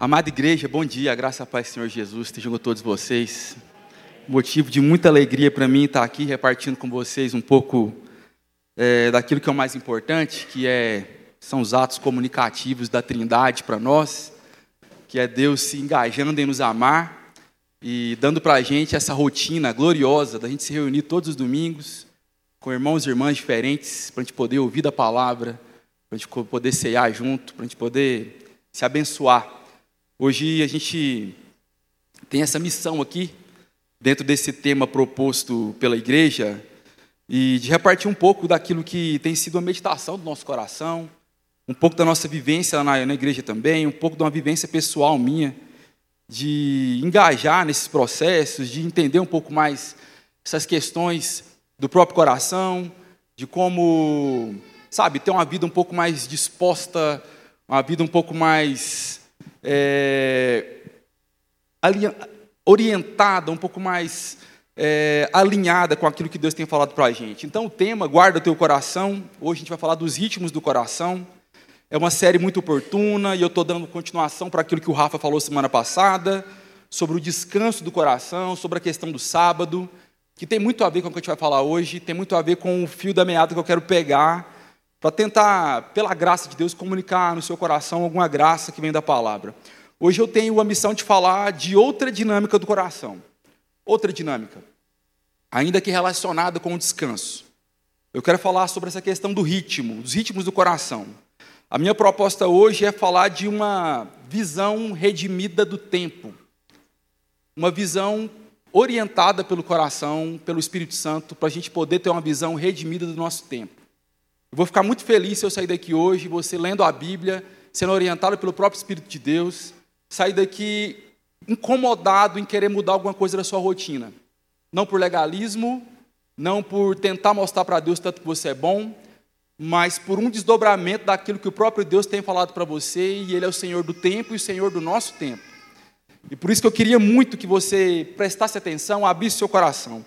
Amada igreja, bom dia, graça e a paz Senhor Jesus estejam com todos vocês. Motivo de muita alegria para mim estar aqui repartindo com vocês um pouco é, daquilo que é o mais importante, que é, são os atos comunicativos da Trindade para nós, que é Deus se engajando em nos amar e dando para a gente essa rotina gloriosa da gente se reunir todos os domingos com irmãos e irmãs diferentes, para a gente poder ouvir da palavra, para a gente poder cear junto, para a gente poder se abençoar. Hoje a gente tem essa missão aqui, dentro desse tema proposto pela igreja, e de repartir um pouco daquilo que tem sido a meditação do nosso coração, um pouco da nossa vivência na, na igreja também, um pouco de uma vivência pessoal minha, de engajar nesses processos, de entender um pouco mais essas questões do próprio coração, de como, sabe, ter uma vida um pouco mais disposta, uma vida um pouco mais é, orientada, um pouco mais é, alinhada com aquilo que Deus tem falado para a gente. Então, o tema, guarda teu coração. Hoje a gente vai falar dos ritmos do coração. É uma série muito oportuna e eu estou dando continuação para aquilo que o Rafa falou semana passada, sobre o descanso do coração, sobre a questão do sábado, que tem muito a ver com o que a gente vai falar hoje, tem muito a ver com o fio da meada que eu quero pegar para tentar, pela graça de Deus, comunicar no seu coração alguma graça que vem da palavra. Hoje eu tenho a missão de falar de outra dinâmica do coração. Outra dinâmica, ainda que relacionada com o descanso. Eu quero falar sobre essa questão do ritmo, dos ritmos do coração. A minha proposta hoje é falar de uma visão redimida do tempo. Uma visão orientada pelo coração, pelo Espírito Santo, para a gente poder ter uma visão redimida do nosso tempo. Eu vou ficar muito feliz se eu sair daqui hoje, você lendo a Bíblia, sendo orientado pelo próprio Espírito de Deus, sair daqui incomodado em querer mudar alguma coisa da sua rotina. Não por legalismo, não por tentar mostrar para Deus tanto que você é bom, mas por um desdobramento daquilo que o próprio Deus tem falado para você, e Ele é o Senhor do tempo e o Senhor do nosso tempo. E por isso que eu queria muito que você prestasse atenção, abrisse seu coração.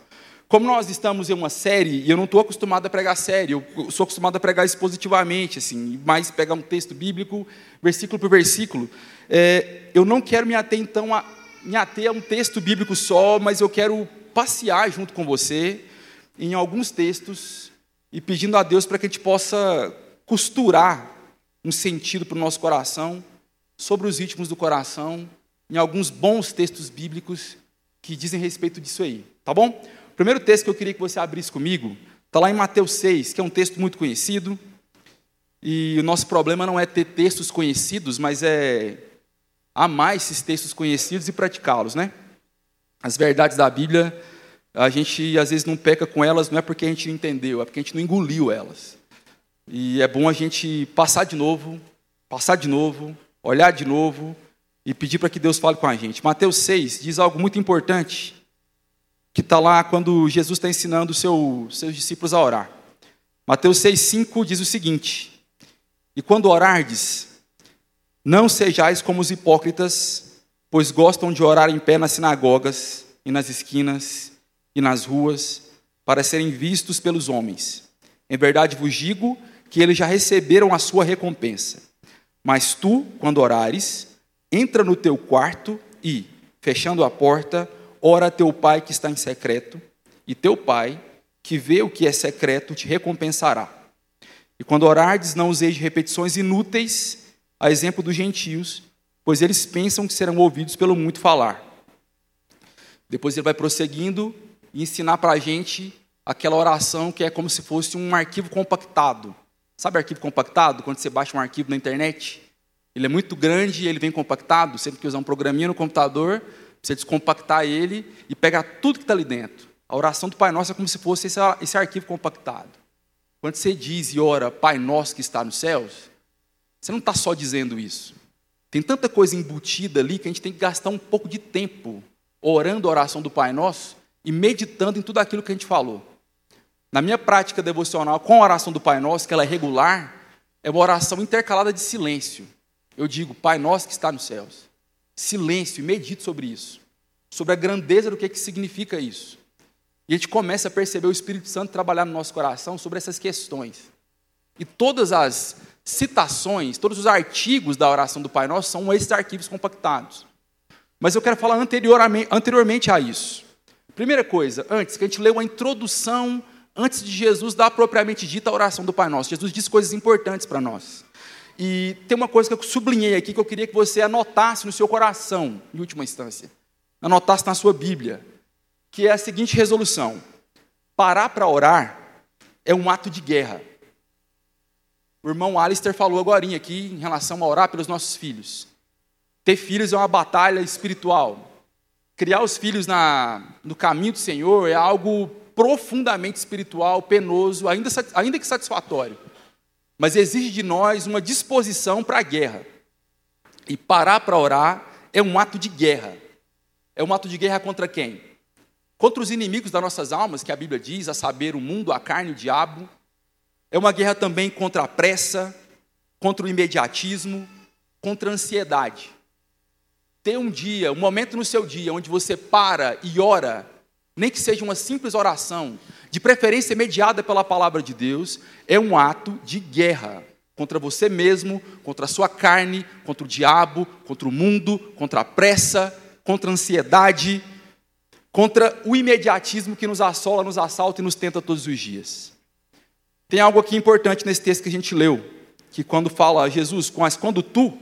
Como nós estamos em uma série, e eu não estou acostumado a pregar série, eu sou acostumado a pregar expositivamente, assim, mais pegar um texto bíblico, versículo por versículo. É, eu não quero me ater, então, a, me ater a um texto bíblico só, mas eu quero passear junto com você em alguns textos e pedindo a Deus para que a gente possa costurar um sentido para o nosso coração sobre os ritmos do coração, em alguns bons textos bíblicos que dizem respeito disso aí, tá bom? O primeiro texto que eu queria que você abrisse comigo está lá em Mateus 6, que é um texto muito conhecido. E o nosso problema não é ter textos conhecidos, mas é amar esses textos conhecidos e praticá-los, né? As verdades da Bíblia, a gente às vezes não peca com elas, não é porque a gente não entendeu, é porque a gente não engoliu elas. E é bom a gente passar de novo, passar de novo, olhar de novo e pedir para que Deus fale com a gente. Mateus 6 diz algo muito importante que está lá quando Jesus está ensinando seu, seus discípulos a orar. Mateus 6,5 diz o seguinte: E quando orardes, não sejais como os hipócritas, pois gostam de orar em pé nas sinagogas e nas esquinas e nas ruas, para serem vistos pelos homens. Em verdade vos digo que eles já receberam a sua recompensa. Mas tu, quando orares, entra no teu quarto e, fechando a porta, ora a teu pai que está em secreto, e teu pai, que vê o que é secreto, te recompensará. E quando orardes, não useis de repetições inúteis, a exemplo dos gentios, pois eles pensam que serão ouvidos pelo muito falar. Depois ele vai prosseguindo e ensinar para a gente aquela oração que é como se fosse um arquivo compactado. Sabe arquivo compactado? Quando você baixa um arquivo na internet, ele é muito grande e ele vem compactado, sempre que usar um programinha no computador, você descompactar ele e pegar tudo que está ali dentro. A oração do Pai Nosso é como se fosse esse, esse arquivo compactado. Quando você diz e ora Pai Nosso que está nos céus, você não está só dizendo isso. Tem tanta coisa embutida ali que a gente tem que gastar um pouco de tempo orando a oração do Pai Nosso e meditando em tudo aquilo que a gente falou. Na minha prática devocional com a oração do Pai Nosso, que ela é regular, é uma oração intercalada de silêncio. Eu digo, Pai Nosso que está nos céus silêncio e medite sobre isso, sobre a grandeza do que, que significa isso. E a gente começa a perceber o Espírito Santo trabalhar no nosso coração sobre essas questões. E todas as citações, todos os artigos da oração do Pai Nosso são esses arquivos compactados. Mas eu quero falar anteriormente, a isso. Primeira coisa, antes, que a gente leu uma introdução antes de Jesus dar propriamente dita a oração do Pai Nosso. Jesus disse coisas importantes para nós. E tem uma coisa que eu sublinhei aqui que eu queria que você anotasse no seu coração, em última instância. Anotasse na sua Bíblia, que é a seguinte resolução: parar para orar é um ato de guerra. O irmão Alistair falou agora aqui em relação a orar pelos nossos filhos. Ter filhos é uma batalha espiritual. Criar os filhos na, no caminho do Senhor é algo profundamente espiritual, penoso, ainda, ainda que satisfatório. Mas exige de nós uma disposição para a guerra. E parar para orar é um ato de guerra. É um ato de guerra contra quem? Contra os inimigos das nossas almas, que a Bíblia diz, a saber, o mundo, a carne, o diabo. É uma guerra também contra a pressa, contra o imediatismo, contra a ansiedade. Ter um dia, um momento no seu dia, onde você para e ora, nem que seja uma simples oração, de preferência mediada pela palavra de Deus, é um ato de guerra contra você mesmo, contra a sua carne, contra o diabo, contra o mundo, contra a pressa, contra a ansiedade, contra o imediatismo que nos assola, nos assalta e nos tenta todos os dias. Tem algo aqui importante nesse texto que a gente leu, que quando fala Jesus, mas quando tu,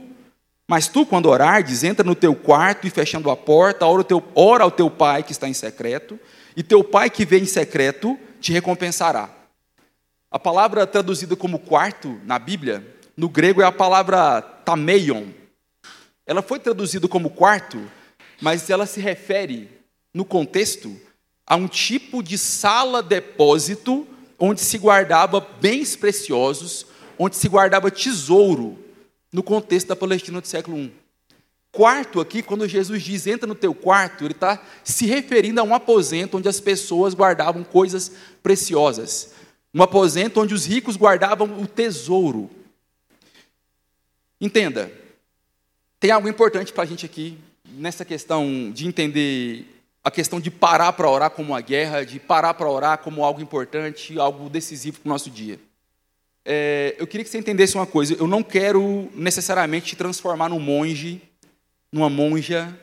mas tu quando orares, entra no teu quarto e fechando a porta, ora, teu, ora ao teu pai que está em secreto, e teu pai que vê em secreto te recompensará. A palavra traduzida como quarto na Bíblia, no grego é a palavra tameion. Ela foi traduzida como quarto, mas ela se refere no contexto, a um tipo de sala-depósito onde se guardava bens preciosos, onde se guardava tesouro, no contexto da Palestina do século I. Quarto aqui, quando Jesus diz entra no teu quarto, ele está se referindo a um aposento onde as pessoas guardavam coisas preciosas. Um aposento onde os ricos guardavam o tesouro. Entenda, tem algo importante para a gente aqui, nessa questão de entender a questão de parar para orar como uma guerra, de parar para orar como algo importante, algo decisivo para o nosso dia. É, eu queria que você entendesse uma coisa: eu não quero necessariamente te transformar num monge, numa monja,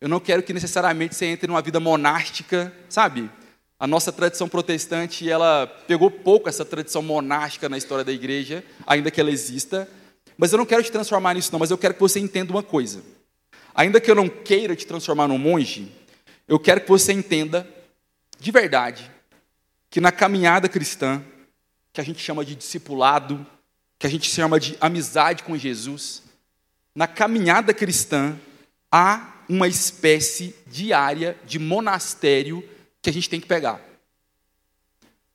eu não quero que necessariamente você entre numa vida monástica, sabe? A nossa tradição protestante, ela pegou pouco essa tradição monástica na história da igreja, ainda que ela exista. Mas eu não quero te transformar nisso, não, mas eu quero que você entenda uma coisa. Ainda que eu não queira te transformar num monge, eu quero que você entenda, de verdade, que na caminhada cristã, que a gente chama de discipulado, que a gente chama de amizade com Jesus, na caminhada cristã, há uma espécie diária de monastério que a gente tem que pegar.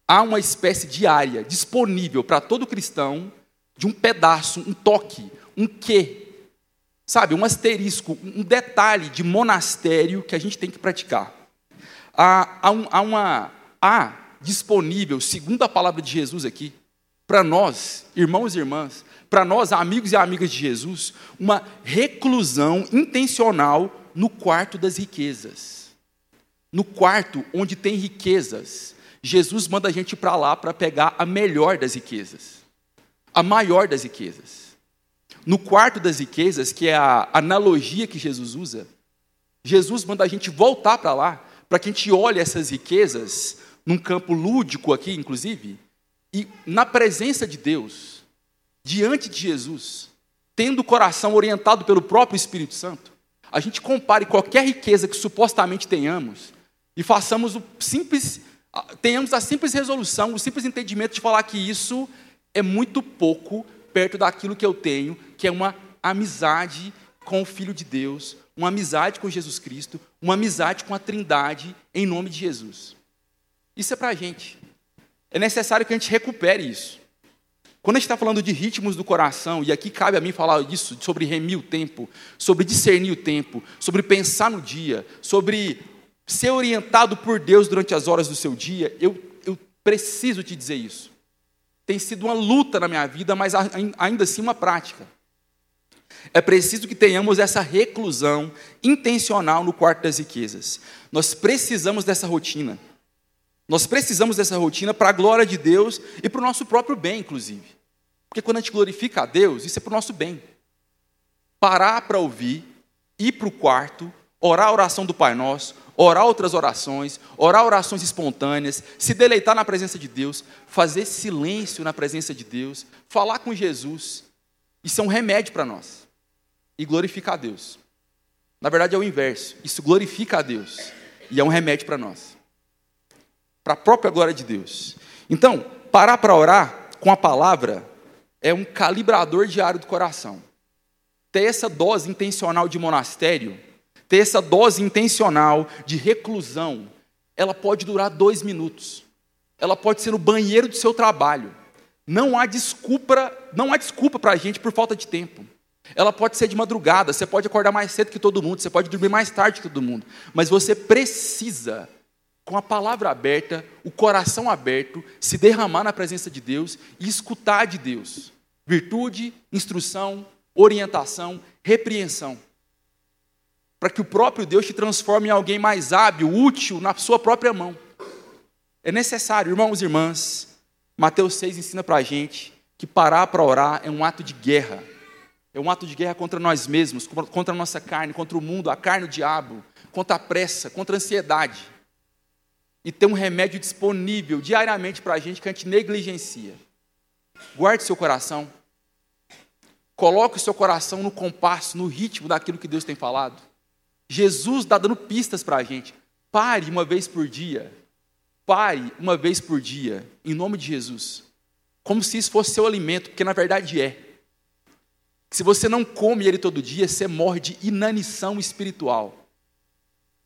Há uma espécie diária disponível para todo cristão de um pedaço, um toque, um quê sabe, um asterisco, um detalhe de monastério que a gente tem que praticar. Há, há, um, há uma há disponível, segundo a palavra de Jesus aqui, para nós, irmãos e irmãs, para nós, amigos e amigas de Jesus, uma reclusão intencional no quarto das riquezas. No quarto onde tem riquezas, Jesus manda a gente para lá para pegar a melhor das riquezas, a maior das riquezas. No quarto das riquezas, que é a analogia que Jesus usa, Jesus manda a gente voltar para lá, para que a gente olhe essas riquezas, num campo lúdico aqui, inclusive, e na presença de Deus, diante de Jesus, tendo o coração orientado pelo próprio Espírito Santo, a gente compare qualquer riqueza que supostamente tenhamos e façamos o simples, tenhamos a simples resolução, o simples entendimento de falar que isso é muito pouco perto daquilo que eu tenho, que é uma amizade com o Filho de Deus, uma amizade com Jesus Cristo, uma amizade com a Trindade, em nome de Jesus. Isso é para a gente. É necessário que a gente recupere isso. Quando a gente está falando de ritmos do coração, e aqui cabe a mim falar disso, sobre remir o tempo, sobre discernir o tempo, sobre pensar no dia, sobre ser orientado por Deus durante as horas do seu dia, eu, eu preciso te dizer isso tem sido uma luta na minha vida, mas ainda assim uma prática. É preciso que tenhamos essa reclusão intencional no quarto das riquezas. Nós precisamos dessa rotina. Nós precisamos dessa rotina para a glória de Deus e para o nosso próprio bem, inclusive. Porque quando a gente glorifica a Deus, isso é para o nosso bem. Parar para ouvir, ir para o quarto, orar a oração do Pai Nosso, orar outras orações, orar orações espontâneas, se deleitar na presença de Deus, fazer silêncio na presença de Deus, falar com Jesus. Isso é um remédio para nós. E glorificar a Deus. Na verdade é o inverso. Isso glorifica a Deus. E é um remédio para nós. Para a própria glória de Deus. Então, parar para orar com a palavra é um calibrador diário do coração. Ter essa dose intencional de monastério ter essa dose intencional de reclusão, ela pode durar dois minutos. Ela pode ser no banheiro do seu trabalho. Não há desculpa, não há desculpa para a gente por falta de tempo. Ela pode ser de madrugada, você pode acordar mais cedo que todo mundo, você pode dormir mais tarde que todo mundo, mas você precisa, com a palavra aberta, o coração aberto, se derramar na presença de Deus e escutar de Deus. Virtude, instrução, orientação, repreensão para que o próprio Deus te transforme em alguém mais hábil, útil na sua própria mão. É necessário, irmãos e irmãs, Mateus 6 ensina para a gente que parar para orar é um ato de guerra. É um ato de guerra contra nós mesmos, contra a nossa carne, contra o mundo, a carne, o diabo, contra a pressa, contra a ansiedade. E tem um remédio disponível diariamente para a gente que a gente negligencia. Guarde seu coração. Coloque o seu coração no compasso, no ritmo daquilo que Deus tem falado. Jesus está dando pistas para a gente. Pare uma vez por dia. Pare uma vez por dia, em nome de Jesus. Como se isso fosse seu alimento, porque na verdade é. Se você não come ele todo dia, você morre de inanição espiritual.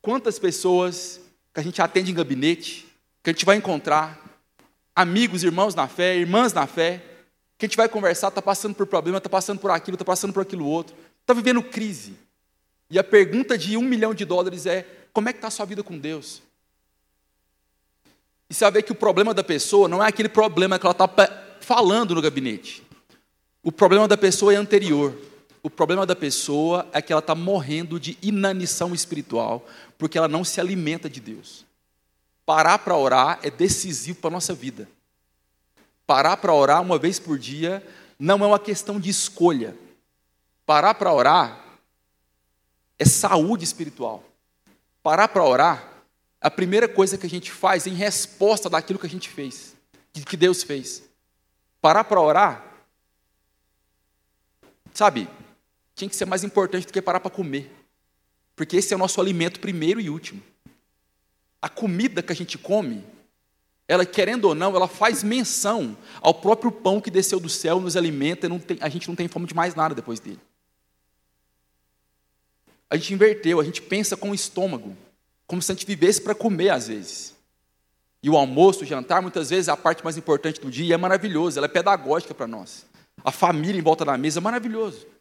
Quantas pessoas que a gente atende em gabinete, que a gente vai encontrar, amigos, irmãos na fé, irmãs na fé, que a gente vai conversar, está passando por problema, está passando por aquilo, está passando por aquilo outro, está vivendo crise. E a pergunta de um milhão de dólares é: como é que está a sua vida com Deus? E saber que o problema da pessoa não é aquele problema que ela está falando no gabinete. O problema da pessoa é anterior. O problema da pessoa é que ela está morrendo de inanição espiritual, porque ela não se alimenta de Deus. Parar para orar é decisivo para a nossa vida. Parar para orar uma vez por dia não é uma questão de escolha. Parar para orar é saúde espiritual. Parar para orar, a primeira coisa que a gente faz em resposta daquilo que a gente fez, que Deus fez. Parar para orar, sabe, tinha que ser mais importante do que parar para comer. Porque esse é o nosso alimento primeiro e último. A comida que a gente come, ela querendo ou não, ela faz menção ao próprio pão que desceu do céu, nos alimenta, e tem, a gente não tem fome de mais nada depois dele. A gente inverteu, a gente pensa com o estômago, como se a gente vivesse para comer às vezes. E o almoço, o jantar, muitas vezes é a parte mais importante do dia e é maravilhoso, ela é pedagógica para nós. A família em volta da mesa é maravilhoso.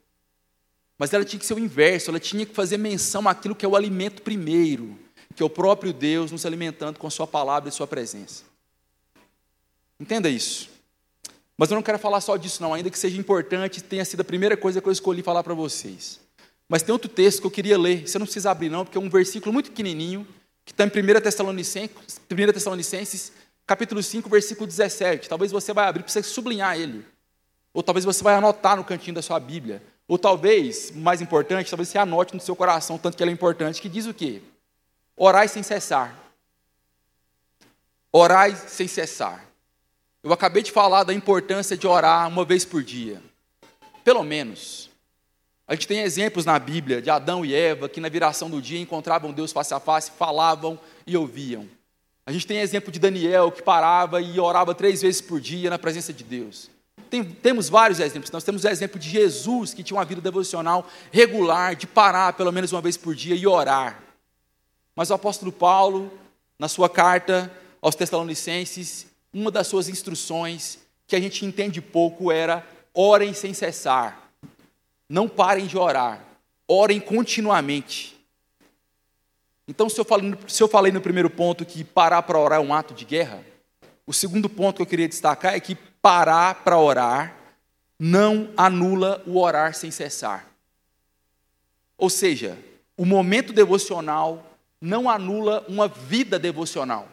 Mas ela tinha que ser o inverso, ela tinha que fazer menção àquilo que é o alimento primeiro, que é o próprio Deus nos alimentando com a sua palavra e sua presença. Entenda isso. Mas eu não quero falar só disso não, ainda que seja importante, tenha sido a primeira coisa que eu escolhi falar para vocês. Mas tem outro texto que eu queria ler, você não precisa abrir não, porque é um versículo muito pequenininho, que está em 1 Tessalonicenses, 1 Tessalonicenses, capítulo 5, versículo 17. Talvez você vai abrir para você sublinhar ele. Ou talvez você vai anotar no cantinho da sua Bíblia. Ou talvez, mais importante, talvez você anote no seu coração, tanto que ele é importante, que diz o quê? Orai sem cessar. Orai sem cessar. Eu acabei de falar da importância de orar uma vez por dia. Pelo menos. A gente tem exemplos na Bíblia de Adão e Eva que na viração do dia encontravam Deus face a face, falavam e ouviam. A gente tem exemplo de Daniel que parava e orava três vezes por dia na presença de Deus. Tem, temos vários exemplos. Nós temos o exemplo de Jesus que tinha uma vida devocional regular, de parar pelo menos uma vez por dia e orar. Mas o apóstolo Paulo, na sua carta aos Tessalonicenses, uma das suas instruções que a gente entende pouco era orem sem cessar. Não parem de orar, orem continuamente. Então, se eu, falei, se eu falei no primeiro ponto que parar para orar é um ato de guerra, o segundo ponto que eu queria destacar é que parar para orar não anula o orar sem cessar. Ou seja, o momento devocional não anula uma vida devocional.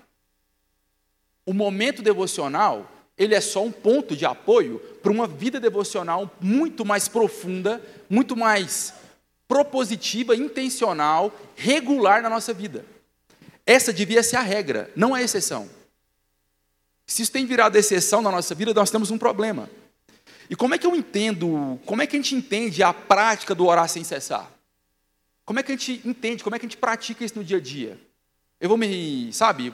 O momento devocional ele é só um ponto de apoio para uma vida devocional muito mais profunda, muito mais propositiva, intencional, regular na nossa vida. Essa devia ser a regra, não a exceção. Se isso tem virado exceção na nossa vida, nós temos um problema. E como é que eu entendo, como é que a gente entende a prática do orar sem cessar? Como é que a gente entende, como é que a gente pratica isso no dia a dia? Eu vou me, sabe,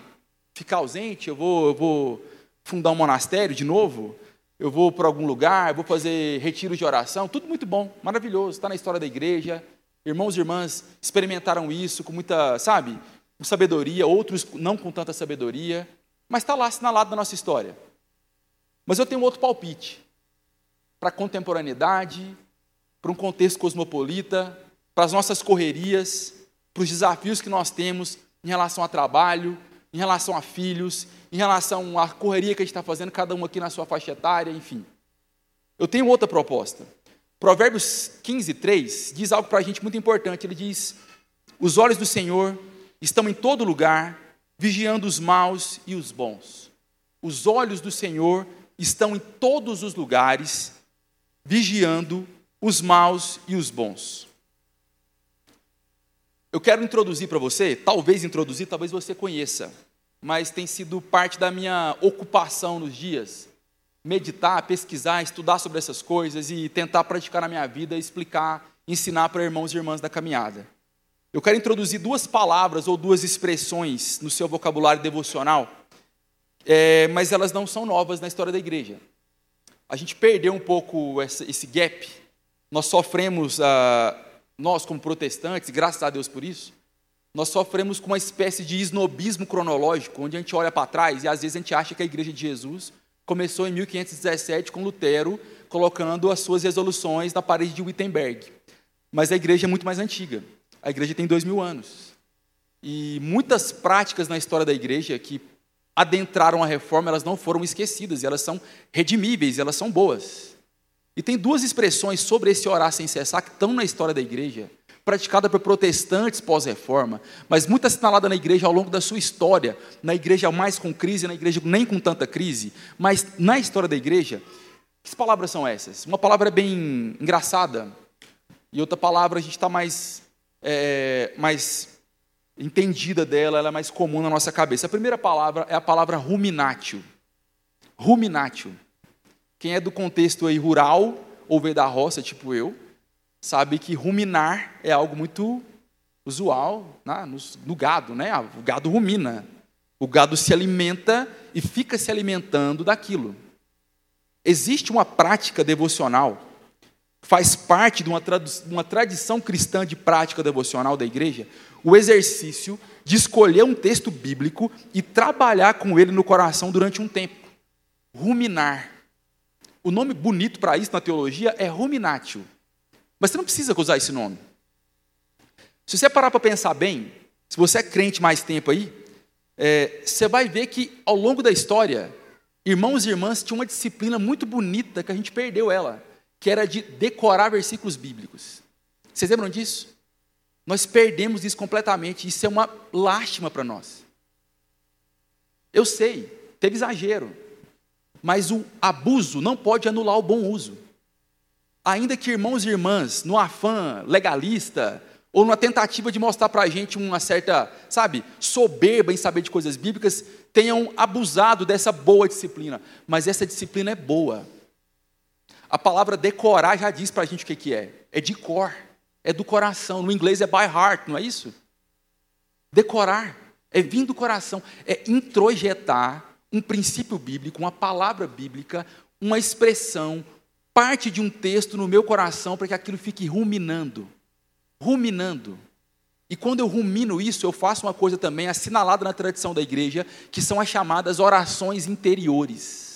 ficar ausente, eu vou, eu vou fundar um monastério de novo, eu vou para algum lugar, vou fazer retiros de oração, tudo muito bom, maravilhoso, está na história da igreja. Irmãos e irmãs experimentaram isso com muita, sabe, sabedoria, outros não com tanta sabedoria, mas está lá assinalado na nossa história. Mas eu tenho outro palpite para a contemporaneidade, para um contexto cosmopolita, para as nossas correrias, para os desafios que nós temos em relação a trabalho, em relação a filhos, em relação à correria que a gente está fazendo, cada um aqui na sua faixa etária, enfim. Eu tenho outra proposta. Provérbios 15, 3 diz algo para a gente muito importante. Ele diz: Os olhos do Senhor estão em todo lugar, vigiando os maus e os bons. Os olhos do Senhor estão em todos os lugares, vigiando os maus e os bons. Eu quero introduzir para você, talvez introduzir, talvez você conheça, mas tem sido parte da minha ocupação nos dias. Meditar, pesquisar, estudar sobre essas coisas e tentar praticar na minha vida, explicar, ensinar para irmãos e irmãs da caminhada. Eu quero introduzir duas palavras ou duas expressões no seu vocabulário devocional, é, mas elas não são novas na história da igreja. A gente perdeu um pouco esse gap. Nós sofremos ah, nós, como protestantes, graças a Deus por isso, nós sofremos com uma espécie de esnobismo cronológico, onde a gente olha para trás e às vezes a gente acha que a Igreja de Jesus começou em 1517 com Lutero colocando as suas resoluções na parede de Wittenberg. Mas a igreja é muito mais antiga. A igreja tem dois mil anos. E muitas práticas na história da igreja que adentraram a reforma, elas não foram esquecidas, elas são redimíveis, elas são boas. E tem duas expressões sobre esse orar sem cessar que estão na história da igreja, praticada por protestantes pós-reforma, mas muito assinalada na igreja ao longo da sua história, na igreja mais com crise, na igreja nem com tanta crise, mas na história da igreja, que palavras são essas? Uma palavra é bem engraçada, e outra palavra a gente está mais, é, mais entendida dela, ela é mais comum na nossa cabeça. A primeira palavra é a palavra ruminatio. Ruminatio. Quem é do contexto aí rural ou veio da roça, tipo eu, sabe que ruminar é algo muito usual né? no, no gado, né? Ah, o gado rumina. O gado se alimenta e fica se alimentando daquilo. Existe uma prática devocional, faz parte de uma, uma tradição cristã de prática devocional da igreja, o exercício de escolher um texto bíblico e trabalhar com ele no coração durante um tempo. Ruminar. O nome bonito para isso na teologia é ruminatio. Mas você não precisa usar esse nome. Se você parar para pensar bem, se você é crente mais tempo aí, é, você vai ver que ao longo da história, irmãos e irmãs tinham uma disciplina muito bonita que a gente perdeu ela, que era de decorar versículos bíblicos. Vocês lembram disso? Nós perdemos isso completamente. Isso é uma lástima para nós. Eu sei, teve exagero. Mas o abuso não pode anular o bom uso. Ainda que irmãos e irmãs, no afã legalista, ou numa tentativa de mostrar para a gente uma certa, sabe, soberba em saber de coisas bíblicas, tenham abusado dessa boa disciplina. Mas essa disciplina é boa. A palavra decorar já diz para a gente o que, que é. É de cor, é do coração. No inglês é by heart, não é isso? Decorar é vir do coração, é introjetar um princípio bíblico, uma palavra bíblica, uma expressão, parte de um texto no meu coração para que aquilo fique ruminando. Ruminando. E quando eu rumino isso, eu faço uma coisa também assinalada na tradição da igreja, que são as chamadas orações interiores.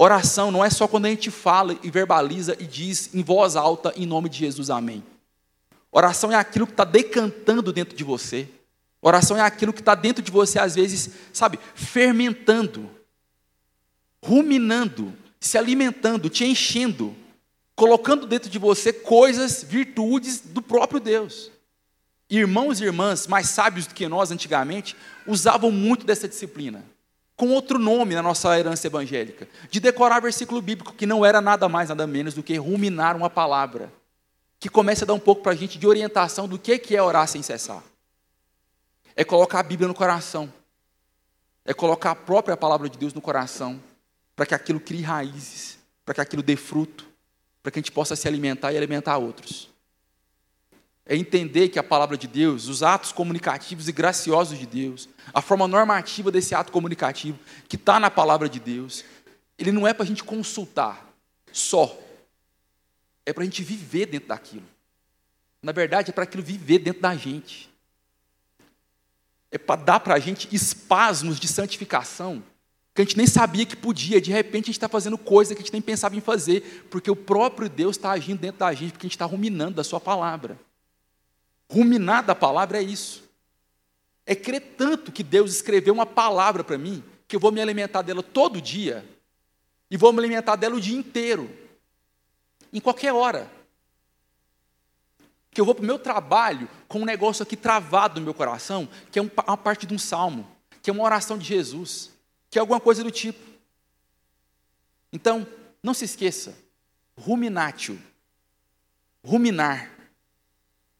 Oração não é só quando a gente fala e verbaliza e diz em voz alta, em nome de Jesus, amém. Oração é aquilo que está decantando dentro de você. Oração é aquilo que está dentro de você, às vezes, sabe, fermentando, ruminando, se alimentando, te enchendo, colocando dentro de você coisas, virtudes do próprio Deus. Irmãos e irmãs mais sábios do que nós antigamente usavam muito dessa disciplina. Com outro nome na nossa herança evangélica, de decorar versículo bíblico, que não era nada mais, nada menos do que ruminar uma palavra, que começa a dar um pouco para a gente de orientação do que é orar sem cessar. É colocar a Bíblia no coração, é colocar a própria palavra de Deus no coração, para que aquilo crie raízes, para que aquilo dê fruto, para que a gente possa se alimentar e alimentar outros. É entender que a palavra de Deus, os atos comunicativos e graciosos de Deus, a forma normativa desse ato comunicativo, que está na palavra de Deus, ele não é para a gente consultar só, é para a gente viver dentro daquilo. Na verdade, é para aquilo viver dentro da gente. É para dar para a gente espasmos de santificação que a gente nem sabia que podia, de repente a gente está fazendo coisa que a gente nem pensava em fazer, porque o próprio Deus está agindo dentro da gente, porque a gente está ruminando da Sua palavra. Ruminar da palavra é isso. É crer tanto que Deus escreveu uma palavra para mim, que eu vou me alimentar dela todo dia, e vou me alimentar dela o dia inteiro, em qualquer hora. Que eu vou para o meu trabalho com um negócio aqui travado no meu coração, que é uma parte de um salmo, que é uma oração de Jesus, que é alguma coisa do tipo. Então, não se esqueça, ruminatio, ruminar,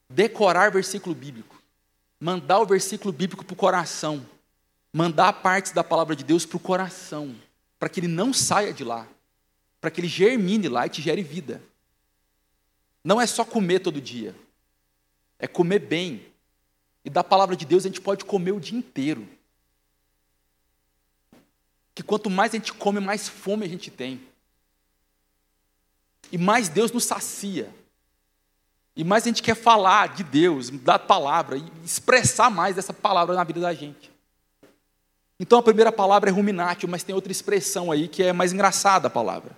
decorar versículo bíblico mandar o versículo bíblico para o coração, mandar partes da palavra de Deus para o coração, para que ele não saia de lá, para que ele germine lá e te gere vida. Não é só comer todo dia, é comer bem. E da palavra de Deus a gente pode comer o dia inteiro. Que quanto mais a gente come, mais fome a gente tem. E mais Deus nos sacia. E mais a gente quer falar de Deus, da palavra, e expressar mais essa palavra na vida da gente. Então a primeira palavra é ruminatio, mas tem outra expressão aí que é mais engraçada a palavra.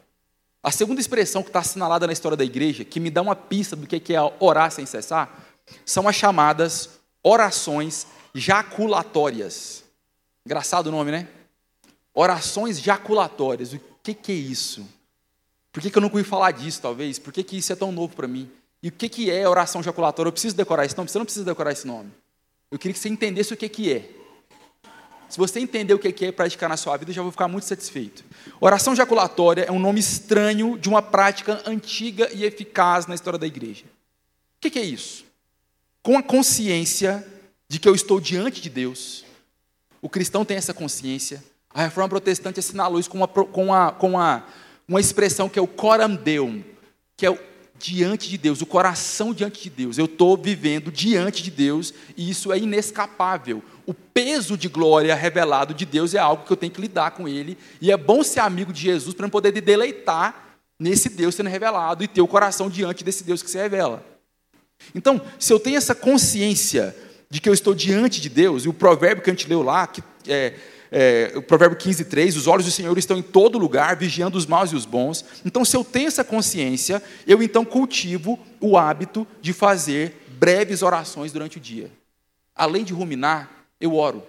A segunda expressão que está assinalada na história da igreja, que me dá uma pista do que é orar sem cessar, são as chamadas orações jaculatórias. Engraçado o nome, né? Orações jaculatórias. O que, que é isso? Por que, que eu não ouvi falar disso, talvez? Por que, que isso é tão novo para mim? E o que, que é oração jaculatória? Eu preciso decorar esse nome? Você não precisa decorar esse nome. Eu queria que você entendesse o que, que é. Se você entender o que é e praticar na sua vida, eu já vou ficar muito satisfeito. Oração jaculatória é um nome estranho de uma prática antiga e eficaz na história da igreja. O que é isso? Com a consciência de que eu estou diante de Deus, o cristão tem essa consciência, a reforma protestante assinalou isso com uma, com uma, uma, uma expressão que é o coram deum, que é o diante de Deus, o coração diante de Deus. Eu estou vivendo diante de Deus e isso é inescapável. O peso de glória revelado de Deus é algo que eu tenho que lidar com ele. E é bom ser amigo de Jesus para poder deleitar nesse Deus sendo revelado e ter o coração diante desse Deus que se revela. Então, se eu tenho essa consciência de que eu estou diante de Deus, e o provérbio que a gente leu lá, que é, é, o provérbio 15, 3, os olhos do Senhor estão em todo lugar, vigiando os maus e os bons. Então, se eu tenho essa consciência, eu então cultivo o hábito de fazer breves orações durante o dia. Além de ruminar, eu oro.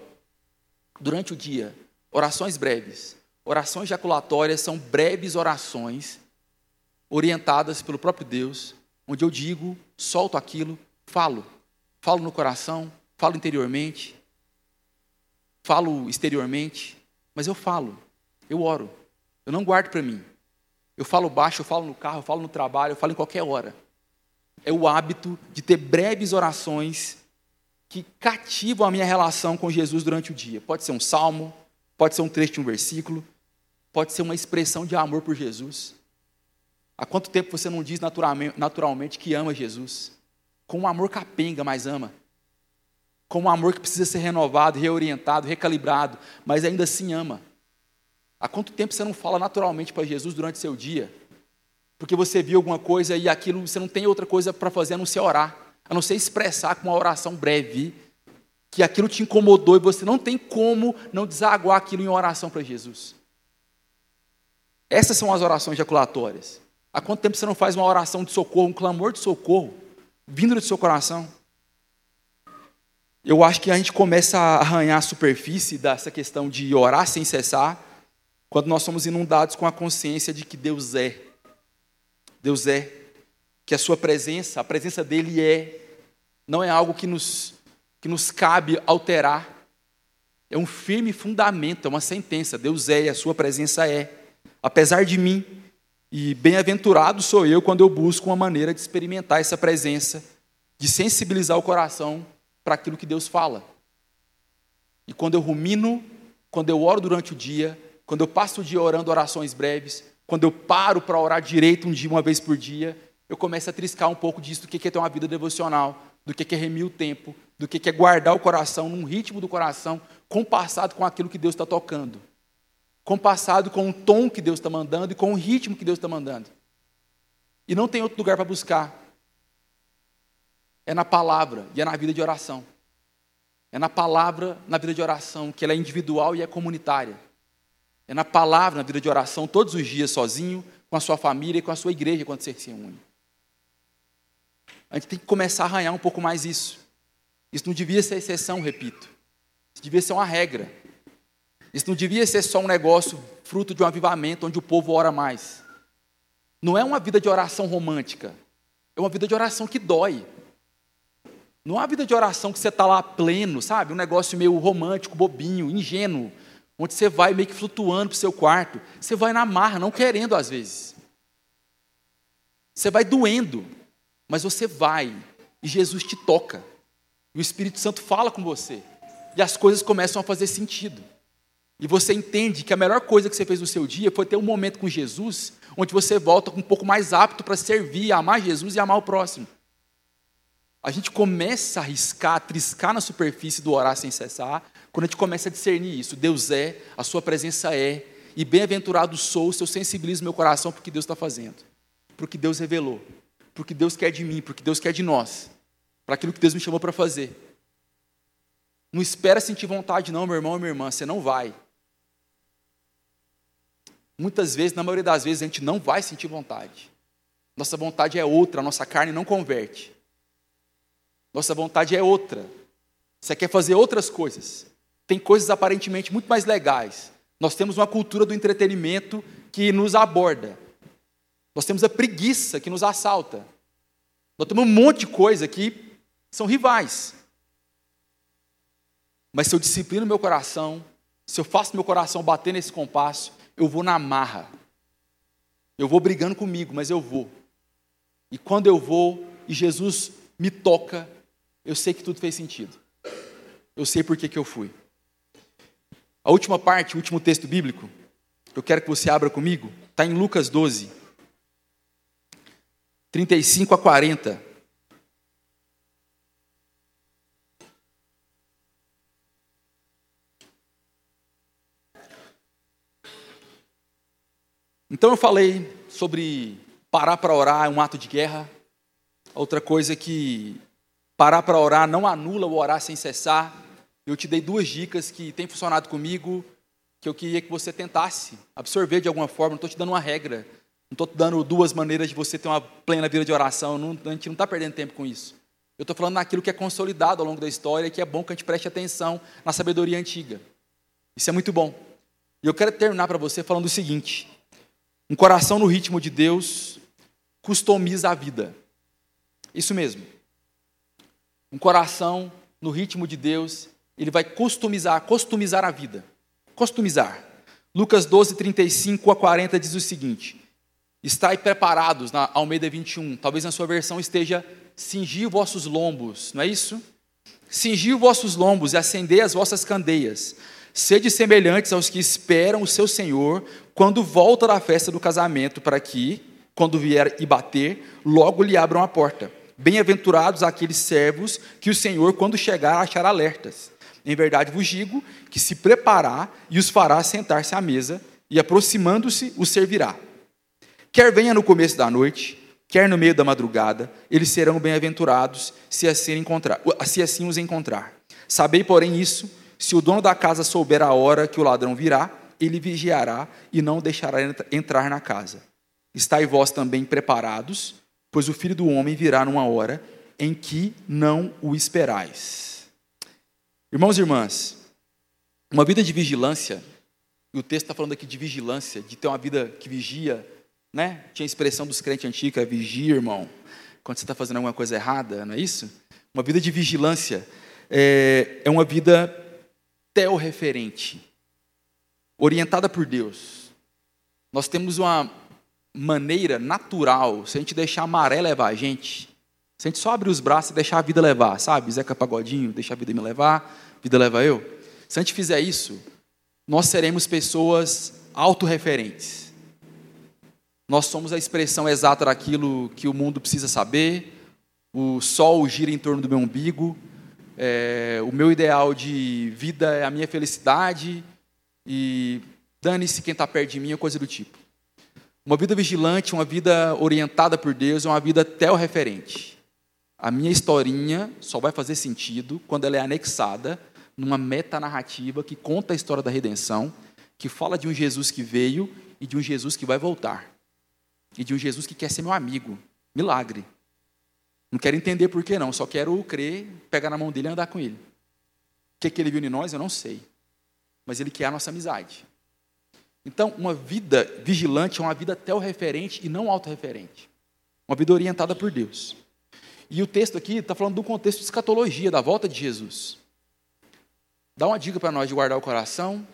Durante o dia, orações breves. Orações jaculatórias são breves orações orientadas pelo próprio Deus, onde eu digo, solto aquilo, falo. Falo no coração, falo interiormente, falo exteriormente, mas eu falo, eu oro, eu não guardo para mim. Eu falo baixo, eu falo no carro, eu falo no trabalho, eu falo em qualquer hora. É o hábito de ter breves orações que cativam a minha relação com Jesus durante o dia. Pode ser um salmo, pode ser um trecho de um versículo, pode ser uma expressão de amor por Jesus. Há quanto tempo você não diz naturalmente, que ama Jesus? Com um amor capenga, mas ama com um amor que precisa ser renovado, reorientado, recalibrado, mas ainda assim ama. Há quanto tempo você não fala naturalmente para Jesus durante seu dia? Porque você viu alguma coisa e aquilo você não tem outra coisa para fazer a não ser orar, a não ser expressar com uma oração breve que aquilo te incomodou e você não tem como não desaguar aquilo em oração para Jesus. Essas são as orações ejaculatórias. Há quanto tempo você não faz uma oração de socorro, um clamor de socorro, vindo do seu coração? Eu acho que a gente começa a arranhar a superfície dessa questão de orar sem cessar, quando nós somos inundados com a consciência de que Deus é. Deus é. Que a sua presença, a presença dele é. Não é algo que nos, que nos cabe alterar. É um firme fundamento, é uma sentença. Deus é e a sua presença é. Apesar de mim, e bem-aventurado sou eu quando eu busco uma maneira de experimentar essa presença, de sensibilizar o coração para aquilo que Deus fala. E quando eu rumino, quando eu oro durante o dia, quando eu passo o dia orando orações breves, quando eu paro para orar direito um dia, uma vez por dia, eu começo a triscar um pouco disso, do que é ter uma vida devocional, do que é remir o tempo, do que é guardar o coração num ritmo do coração, compassado com aquilo que Deus está tocando compassado com o tom que Deus está mandando e com o ritmo que Deus está mandando. E não tem outro lugar para buscar. É na palavra e é na vida de oração. É na palavra, na vida de oração, que ela é individual e é comunitária. É na palavra, na vida de oração, todos os dias, sozinho, com a sua família e com a sua igreja, quando você se une. A gente tem que começar a arranhar um pouco mais isso. Isso não devia ser exceção, repito. Isso devia ser uma regra. Isso não devia ser só um negócio fruto de um avivamento onde o povo ora mais. Não é uma vida de oração romântica. É uma vida de oração que dói. Não uma vida de oração que você está lá pleno, sabe? Um negócio meio romântico, bobinho, ingênuo. Onde você vai meio que flutuando para o seu quarto. Você vai na marra, não querendo às vezes. Você vai doendo, mas você vai. E Jesus te toca. E o Espírito Santo fala com você. E as coisas começam a fazer sentido. E você entende que a melhor coisa que você fez no seu dia foi ter um momento com Jesus, onde você volta um pouco mais apto para servir, amar Jesus e amar o próximo. A gente começa a arriscar, a triscar na superfície do orar sem cessar, quando a gente começa a discernir isso. Deus é, a sua presença é, e bem-aventurado sou se eu sensibilizo meu coração para o que Deus está fazendo, para o que Deus revelou, para o que Deus quer de mim, para o que Deus quer de nós, para aquilo que Deus me chamou para fazer. Não espera sentir vontade, não, meu irmão e minha irmã, você não vai. Muitas vezes, na maioria das vezes, a gente não vai sentir vontade. Nossa vontade é outra, a nossa carne não converte. Nossa vontade é outra. Você quer fazer outras coisas. Tem coisas aparentemente muito mais legais. Nós temos uma cultura do entretenimento que nos aborda. Nós temos a preguiça que nos assalta. Nós temos um monte de coisa que são rivais. Mas se eu disciplino meu coração, se eu faço meu coração bater nesse compasso, eu vou na marra. Eu vou brigando comigo, mas eu vou. E quando eu vou e Jesus me toca, eu sei que tudo fez sentido. Eu sei por que, que eu fui. A última parte, o último texto bíblico, eu quero que você abra comigo, está em Lucas 12, 35 a 40. Então eu falei sobre parar para orar é um ato de guerra. Outra coisa é que parar para orar não anula o orar sem cessar. Eu te dei duas dicas que têm funcionado comigo, que eu queria que você tentasse absorver de alguma forma. Não estou te dando uma regra, não estou te dando duas maneiras de você ter uma plena vida de oração. Não, a gente não está perdendo tempo com isso. Eu estou falando naquilo que é consolidado ao longo da história e que é bom que a gente preste atenção na sabedoria antiga. Isso é muito bom. E eu quero terminar para você falando o seguinte: um coração no ritmo de Deus customiza a vida. Isso mesmo. Um coração no ritmo de Deus, ele vai customizar, customizar a vida. Customizar. Lucas 12, 35 a 40 diz o seguinte: Estai preparados, na Almeida 21, talvez na sua versão esteja cingir vossos lombos, não é isso? Cingir vossos lombos e acender as vossas candeias. Sede semelhantes aos que esperam o seu Senhor, quando volta da festa do casamento, para que, quando vier e bater, logo lhe abram a porta. Bem-aventurados aqueles servos que o Senhor, quando chegar, achará alertas. Em verdade vos digo que se preparar e os fará sentar-se à mesa, e aproximando-se, os servirá. Quer venha no começo da noite, quer no meio da madrugada, eles serão bem-aventurados se assim, encontrar, se assim os encontrar. Sabei, porém, isso: se o dono da casa souber a hora que o ladrão virá, ele vigiará e não deixará entrar na casa. Estai vós também preparados, pois o filho do homem virá numa hora em que não o esperais. Irmãos e irmãs, uma vida de vigilância, e o texto está falando aqui de vigilância, de ter uma vida que vigia, né? Tinha a expressão dos crentes antigos, vigia, irmão, quando você está fazendo alguma coisa errada, não é isso? Uma vida de vigilância é, é uma vida teorreferente, orientada por Deus. Nós temos uma maneira natural, se a gente deixar a maré levar a gente, se a gente só abrir os braços e deixar a vida levar, sabe? Zeca Pagodinho, deixar a vida me levar, vida leva eu. Se a gente fizer isso, nós seremos pessoas autorreferentes. Nós somos a expressão exata daquilo que o mundo precisa saber. O sol gira em torno do meu umbigo. É, o meu ideal de vida é a minha felicidade. E dane-se quem está perto de mim, ou coisa do tipo. Uma vida vigilante, uma vida orientada por Deus, é uma vida teorreferente. A minha historinha só vai fazer sentido quando ela é anexada numa metanarrativa que conta a história da redenção, que fala de um Jesus que veio e de um Jesus que vai voltar. E de um Jesus que quer ser meu amigo. Milagre. Não quero entender por que não, só quero crer, pegar na mão dele e andar com ele. O que, que ele viu em nós, eu não sei. Mas ele quer a nossa amizade. Então, uma vida vigilante é uma vida referente e não autorreferente. Uma vida orientada por Deus. E o texto aqui está falando do contexto de escatologia, da volta de Jesus. Dá uma dica para nós de guardar o coração,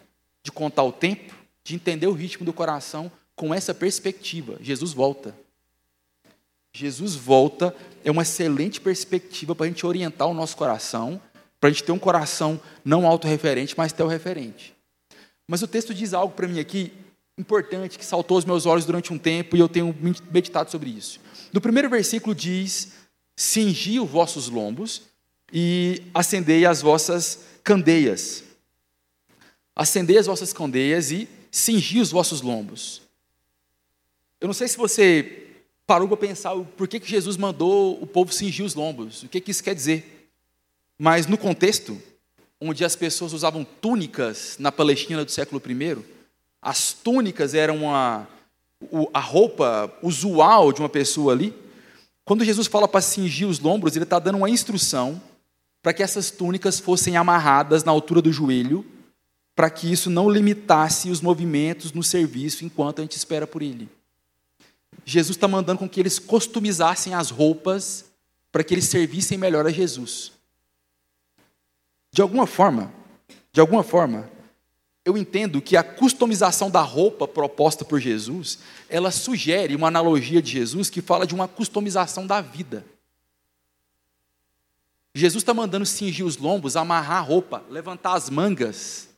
de contar o tempo, de entender o ritmo do coração com essa perspectiva. Jesus volta. Jesus volta é uma excelente perspectiva para a gente orientar o nosso coração, para a gente ter um coração não autorreferente, mas referente. Mas o texto diz algo para mim aqui importante, que saltou aos meus olhos durante um tempo e eu tenho meditado sobre isso. No primeiro versículo diz: Cingi os vossos lombos e acendei as vossas candeias. Acendei as vossas candeias e cingi os vossos lombos. Eu não sei se você parou para pensar por que, que Jesus mandou o povo cingir os lombos, o que, que isso quer dizer. Mas no contexto, onde as pessoas usavam túnicas na Palestina do século I, as túnicas eram a, a roupa usual de uma pessoa ali. Quando Jesus fala para cingir os lombos, ele está dando uma instrução para que essas túnicas fossem amarradas na altura do joelho, para que isso não limitasse os movimentos no serviço enquanto a gente espera por ele. Jesus está mandando com que eles customizassem as roupas para que eles servissem melhor a Jesus. De alguma forma, de alguma forma, eu entendo que a customização da roupa proposta por Jesus, ela sugere uma analogia de Jesus que fala de uma customização da vida. Jesus está mandando cingir os lombos, amarrar a roupa, levantar as mangas,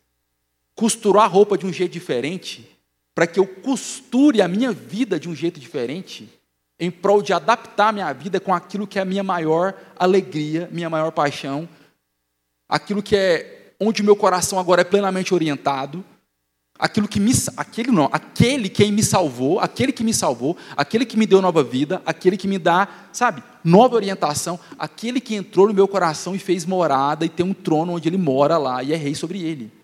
costurar a roupa de um jeito diferente, para que eu costure a minha vida de um jeito diferente, em prol de adaptar a minha vida com aquilo que é a minha maior alegria, minha maior paixão, aquilo que é onde o meu coração agora é plenamente orientado, aquilo que me, aquele não, aquele quem me salvou, aquele que me salvou, aquele que me deu nova vida, aquele que me dá, sabe, nova orientação, aquele que entrou no meu coração e fez morada e tem um trono onde ele mora lá e é rei sobre ele.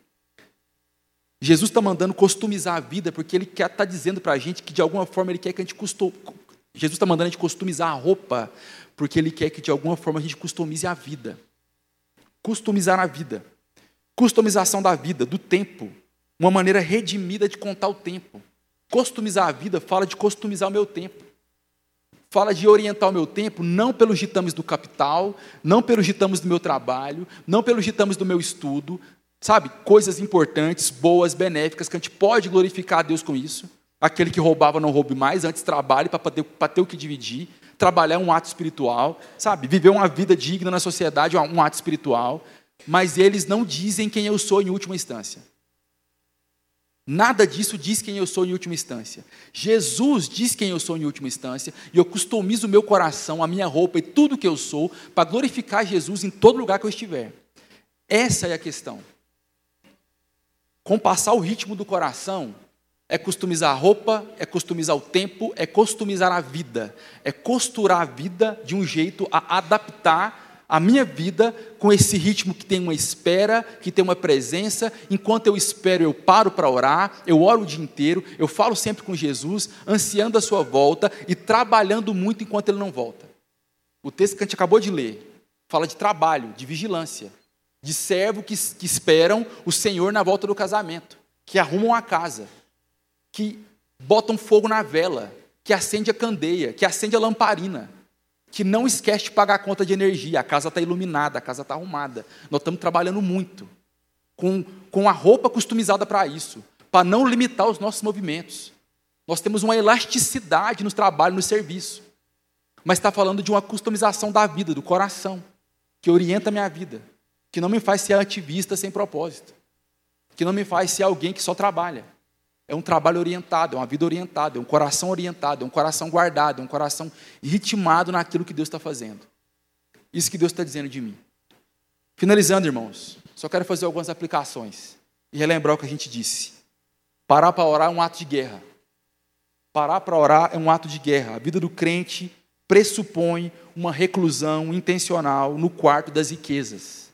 Jesus está mandando customizar a vida, porque Ele está dizendo para a gente que de alguma forma Ele quer que a gente custom... Jesus está mandando a gente customizar a roupa, porque Ele quer que de alguma forma a gente customize a vida. Customizar a vida. Customização da vida, do tempo. Uma maneira redimida de contar o tempo. Customizar a vida fala de customizar o meu tempo. Fala de orientar o meu tempo não pelos ditames do capital, não pelos ditames do meu trabalho, não pelos ditames do meu estudo, sabe, coisas importantes, boas, benéficas, que a gente pode glorificar a Deus com isso. Aquele que roubava não roube mais, antes trabalhe para ter, ter o que dividir. Trabalhar é um ato espiritual, sabe? Viver uma vida digna na sociedade é um ato espiritual. Mas eles não dizem quem eu sou em última instância. Nada disso diz quem eu sou em última instância. Jesus diz quem eu sou em última instância, e eu customizo o meu coração, a minha roupa e tudo que eu sou para glorificar Jesus em todo lugar que eu estiver. Essa é a questão. Compassar o ritmo do coração é customizar a roupa, é customizar o tempo, é customizar a vida, é costurar a vida de um jeito a adaptar a minha vida com esse ritmo que tem uma espera, que tem uma presença. Enquanto eu espero, eu paro para orar, eu oro o dia inteiro, eu falo sempre com Jesus, ansiando a sua volta e trabalhando muito enquanto ele não volta. O texto que a gente acabou de ler fala de trabalho, de vigilância de servo que, que esperam o Senhor na volta do casamento, que arrumam a casa, que botam fogo na vela, que acende a candeia, que acende a lamparina, que não esquece de pagar a conta de energia, a casa está iluminada, a casa está arrumada. Nós estamos trabalhando muito. com, com a roupa customizada para isso, para não limitar os nossos movimentos. Nós temos uma elasticidade nos trabalhos, no serviço. Mas está falando de uma customização da vida, do coração, que orienta a minha vida, que não me faz ser ativista sem propósito, que não me faz ser alguém que só trabalha. É um trabalho orientado, é uma vida orientada, é um coração orientado, é um coração guardado, é um coração ritmado naquilo que Deus está fazendo. Isso que Deus está dizendo de mim. Finalizando, irmãos, só quero fazer algumas aplicações e relembrar o que a gente disse. Parar para orar é um ato de guerra. Parar para orar é um ato de guerra. A vida do crente pressupõe uma reclusão intencional no quarto das riquezas.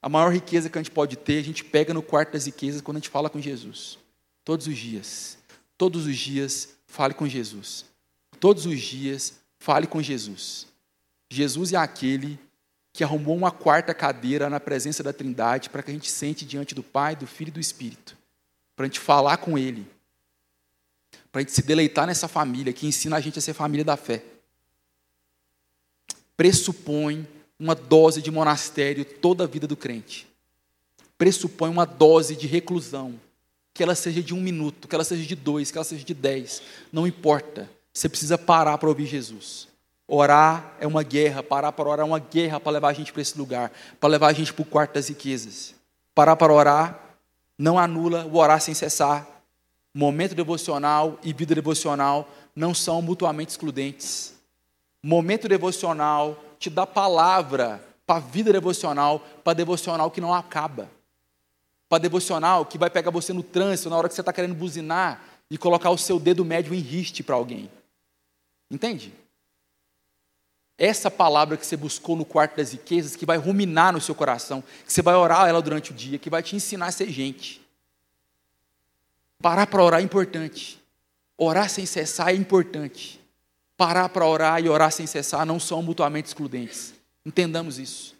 A maior riqueza que a gente pode ter, a gente pega no quarto das riquezas quando a gente fala com Jesus. Todos os dias. Todos os dias, fale com Jesus. Todos os dias, fale com Jesus. Jesus é aquele que arrumou uma quarta cadeira na presença da Trindade para que a gente sente diante do Pai, do Filho e do Espírito, para a gente falar com Ele, para a gente se deleitar nessa família que ensina a gente a ser família da fé. Pressupõe uma dose de monastério toda a vida do crente. Pressupõe uma dose de reclusão, que ela seja de um minuto, que ela seja de dois, que ela seja de dez, não importa. Você precisa parar para ouvir Jesus. Orar é uma guerra, parar para orar é uma guerra para levar a gente para esse lugar, para levar a gente para o quarto das riquezas. Parar para orar não anula o orar sem cessar. Momento devocional e vida devocional não são mutuamente excludentes. Momento devocional te dá palavra para a vida devocional, para devocional que não acaba. Para devocional que vai pegar você no trânsito na hora que você está querendo buzinar e colocar o seu dedo médio em riste para alguém. Entende? Essa palavra que você buscou no quarto das riquezas, que vai ruminar no seu coração, que você vai orar ela durante o dia, que vai te ensinar a ser gente. Parar para orar é importante. Orar sem cessar é importante. Parar para orar e orar sem cessar não são mutuamente excludentes. Entendamos isso.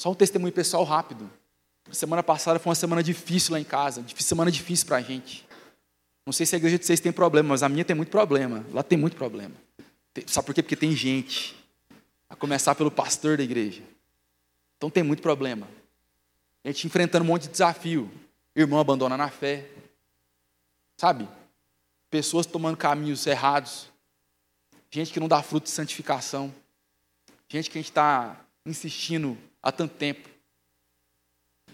Só um testemunho pessoal rápido. Semana passada foi uma semana difícil lá em casa, semana difícil para a gente. Não sei se a igreja de vocês tem problema, mas a minha tem muito problema. Lá tem muito problema. Sabe por quê? Porque tem gente, a começar pelo pastor da igreja. Então tem muito problema. A gente enfrentando um monte de desafio. Irmão abandona na fé. Sabe? Pessoas tomando caminhos errados. Gente que não dá fruto de santificação. Gente que a gente está insistindo há tanto tempo.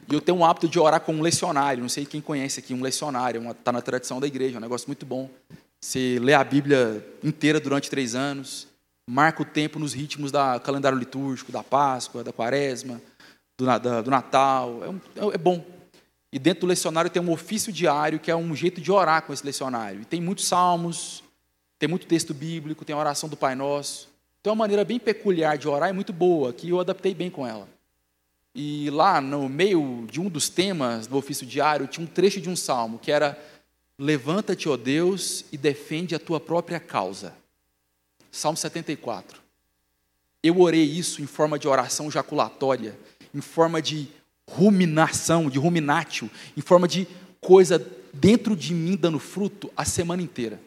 E eu tenho um hábito de orar com um lecionário. Não sei quem conhece aqui um lecionário. Está na tradição da igreja. É um negócio muito bom. Você lê a Bíblia inteira durante três anos, marca o tempo nos ritmos do calendário litúrgico, da Páscoa, da Quaresma, do, da, do Natal. É, um, é, bom. E dentro do lecionário tem um ofício diário, que é um jeito de orar com esse lecionário. E tem muitos salmos, tem muito texto bíblico, tem a oração do Pai Nosso. Então, é uma maneira bem peculiar de orar e muito boa, que eu adaptei bem com ela. E lá, no meio de um dos temas do ofício diário, tinha um trecho de um salmo, que era Levanta-te, ó Deus, e defende a tua própria causa. Salmo 74. Eu orei isso em forma de oração jaculatória, em forma de ruminação, de ruminátil, em forma de coisa dentro de mim dando fruto a semana inteira.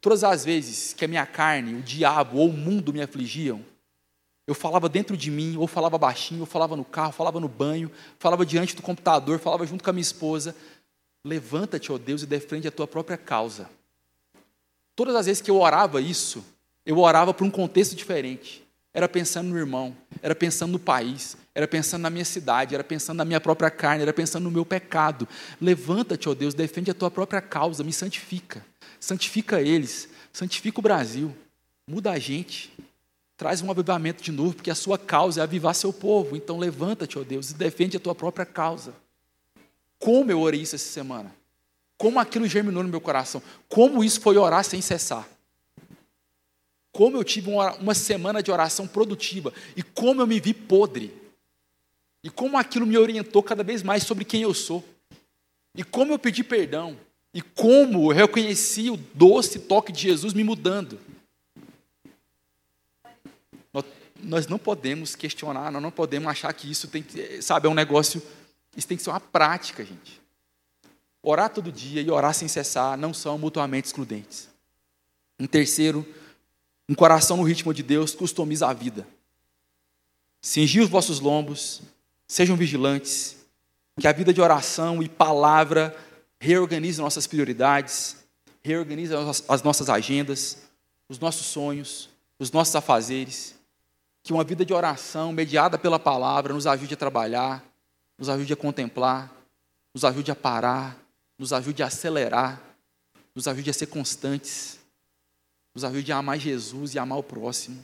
Todas as vezes que a minha carne, o diabo ou o mundo me afligiam, eu falava dentro de mim, ou falava baixinho, ou falava no carro, falava no banho, falava diante do computador, falava junto com a minha esposa, Levanta-te, ó Deus, e defende a tua própria causa. Todas as vezes que eu orava isso, eu orava para um contexto diferente. Era pensando no irmão, era pensando no país, era pensando na minha cidade, era pensando na minha própria carne, era pensando no meu pecado. Levanta-te, ó Deus, defende a tua própria causa, me santifica. Santifica eles, santifica o Brasil, muda a gente, traz um avivamento de novo, porque a sua causa é avivar seu povo. Então levanta-te, ó Deus, e defende a tua própria causa. Como eu orei isso essa semana. Como aquilo germinou no meu coração. Como isso foi orar sem cessar. Como eu tive uma, uma semana de oração produtiva. E como eu me vi podre. E como aquilo me orientou cada vez mais sobre quem eu sou. E como eu pedi perdão. E como eu reconheci o doce toque de Jesus me mudando. Nós não podemos questionar, nós não podemos achar que isso tem que, sabe, é um negócio isso tem que ser uma prática, gente. Orar todo dia e orar sem cessar não são mutuamente excludentes. Um terceiro, um coração no ritmo de Deus customiza a vida. Cingir os vossos lombos, sejam vigilantes, que a vida de oração e palavra reorganize nossas prioridades, reorganize as nossas agendas, os nossos sonhos, os nossos afazeres, que uma vida de oração mediada pela palavra nos ajude a trabalhar, nos ajude a contemplar, nos ajude a parar, nos ajude a acelerar, nos ajude a ser constantes, nos ajude a amar Jesus e amar o próximo,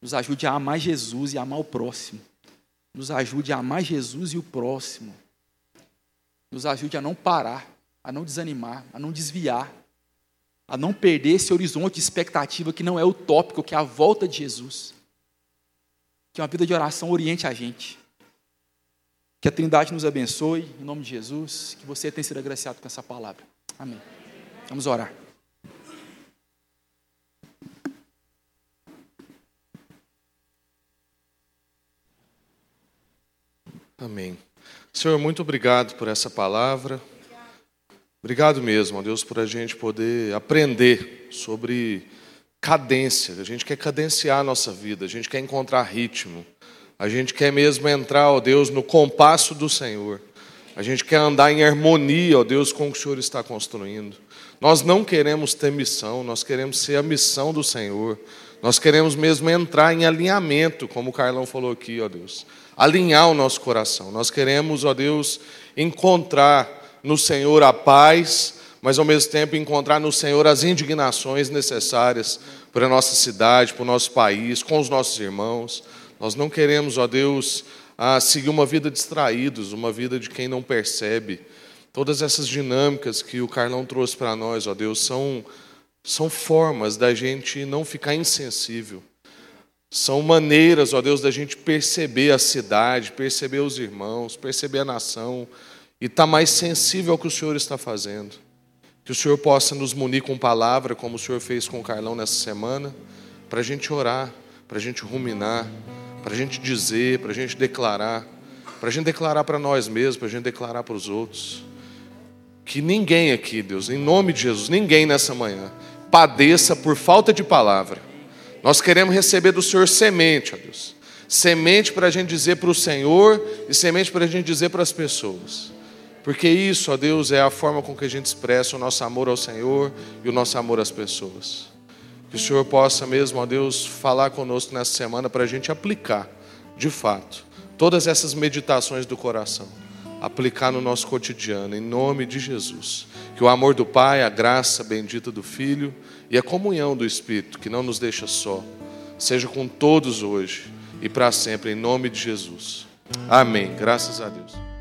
nos ajude a amar Jesus e amar o próximo, nos ajude a amar Jesus e o próximo, nos ajude a não parar, a não desanimar, a não desviar, a não perder esse horizonte de expectativa que não é utópico, que é a volta de Jesus. Que uma vida de oração oriente a gente. Que a Trindade nos abençoe, em nome de Jesus, que você tenha sido agraciado com essa palavra. Amém. Vamos orar. Amém. Senhor, muito obrigado por essa palavra. Obrigado mesmo, ó Deus, por a gente poder aprender sobre cadência. A gente quer cadenciar a nossa vida, a gente quer encontrar ritmo. A gente quer mesmo entrar, ó Deus, no compasso do Senhor. A gente quer andar em harmonia, ó Deus, com o que o Senhor está construindo. Nós não queremos ter missão, nós queremos ser a missão do Senhor. Nós queremos mesmo entrar em alinhamento, como o Carlão falou aqui, ó Deus. Alinhar o nosso coração. Nós queremos, ó Deus, encontrar no Senhor a paz, mas ao mesmo tempo encontrar no Senhor as indignações necessárias para a nossa cidade, para o nosso país, com os nossos irmãos. Nós não queremos, ó Deus, seguir uma vida distraídos, uma vida de quem não percebe. Todas essas dinâmicas que o Carlão trouxe para nós, ó Deus, são, são formas da gente não ficar insensível. São maneiras, ó Deus, da gente perceber a cidade, perceber os irmãos, perceber a nação, e estar tá mais sensível ao que o Senhor está fazendo. Que o Senhor possa nos munir com palavra, como o Senhor fez com o Carlão nessa semana, para a gente orar, para a gente ruminar, para a gente dizer, para a gente declarar, para a gente declarar para nós mesmos, para a gente declarar para os outros. Que ninguém aqui, Deus, em nome de Jesus, ninguém nessa manhã, padeça por falta de palavra. Nós queremos receber do Senhor semente, ó Deus. Semente para a gente dizer para o Senhor e semente para a gente dizer para as pessoas. Porque isso, ó Deus, é a forma com que a gente expressa o nosso amor ao Senhor e o nosso amor às pessoas. Que o Senhor possa mesmo, ó Deus, falar conosco nessa semana para a gente aplicar, de fato, todas essas meditações do coração. Aplicar no nosso cotidiano, em nome de Jesus. Que o amor do Pai, a graça bendita do Filho e a comunhão do Espírito, que não nos deixa só, seja com todos hoje e para sempre, em nome de Jesus. Amém. Graças a Deus.